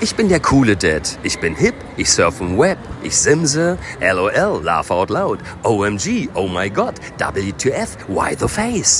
Ich bin der coole Dad. Ich bin hip, ich surf im Web, ich simse, LOL, laugh out loud, OMG, oh my god, WTF, why the face?